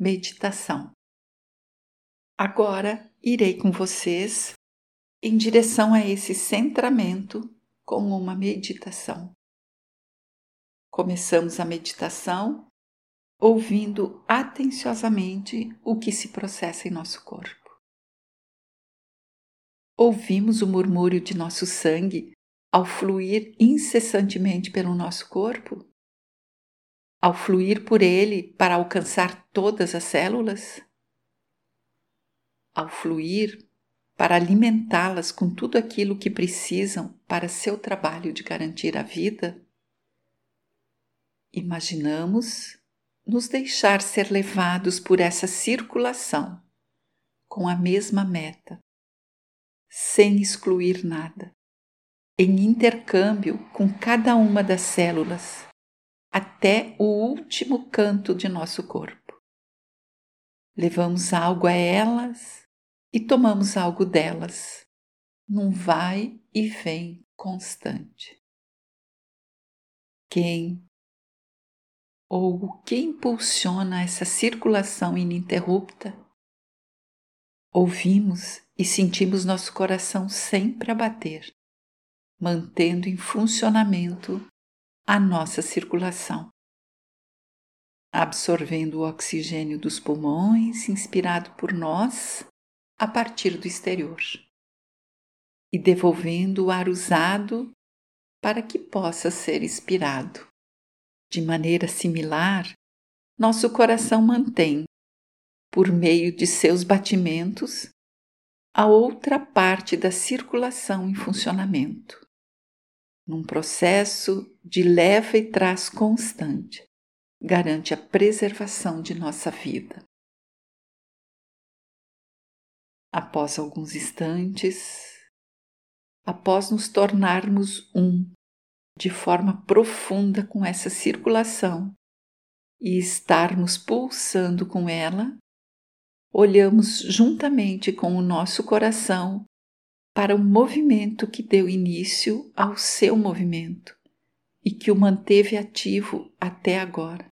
meditação. Agora irei com vocês em direção a esse centramento com uma meditação. Começamos a meditação ouvindo atenciosamente o que se processa em nosso corpo. Ouvimos o murmúrio de nosso sangue ao fluir incessantemente pelo nosso corpo? Ao fluir por ele para alcançar todas as células? Ao fluir para alimentá-las com tudo aquilo que precisam para seu trabalho de garantir a vida? Imaginamos nos deixar ser levados por essa circulação com a mesma meta, sem excluir nada, em intercâmbio com cada uma das células até o último canto de nosso corpo. Levamos algo a elas e tomamos algo delas, num vai e vem constante. Quem ou o que impulsiona essa circulação ininterrupta? Ouvimos e sentimos nosso coração sempre a bater, mantendo em funcionamento a nossa circulação, absorvendo o oxigênio dos pulmões inspirado por nós a partir do exterior e devolvendo o ar usado para que possa ser expirado. De maneira similar, nosso coração mantém, por meio de seus batimentos, a outra parte da circulação em funcionamento num processo de leva e traz constante, garante a preservação de nossa vida. Após alguns instantes, após nos tornarmos um de forma profunda com essa circulação e estarmos pulsando com ela, olhamos juntamente com o nosso coração para o movimento que deu início ao seu movimento e que o manteve ativo até agora.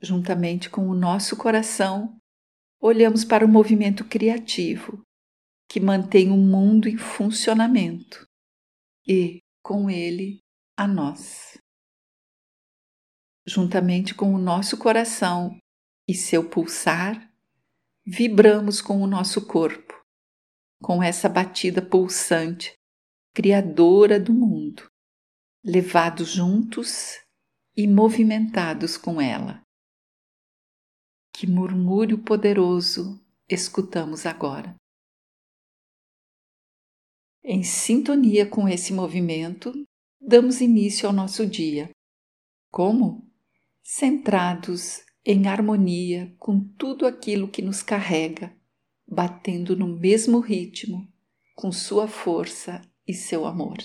Juntamente com o nosso coração, olhamos para o movimento criativo que mantém o mundo em funcionamento e, com ele, a nós. Juntamente com o nosso coração e seu pulsar, vibramos com o nosso corpo com essa batida pulsante, criadora do mundo, levados juntos e movimentados com ela. Que murmúrio poderoso escutamos agora. Em sintonia com esse movimento, damos início ao nosso dia. Como? Centrados em harmonia com tudo aquilo que nos carrega batendo no mesmo ritmo, com sua força e seu amor.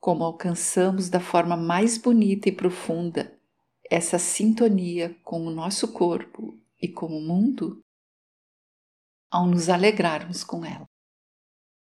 Como alcançamos da forma mais bonita e profunda essa sintonia com o nosso corpo e com o mundo? Ao nos alegrarmos com ela.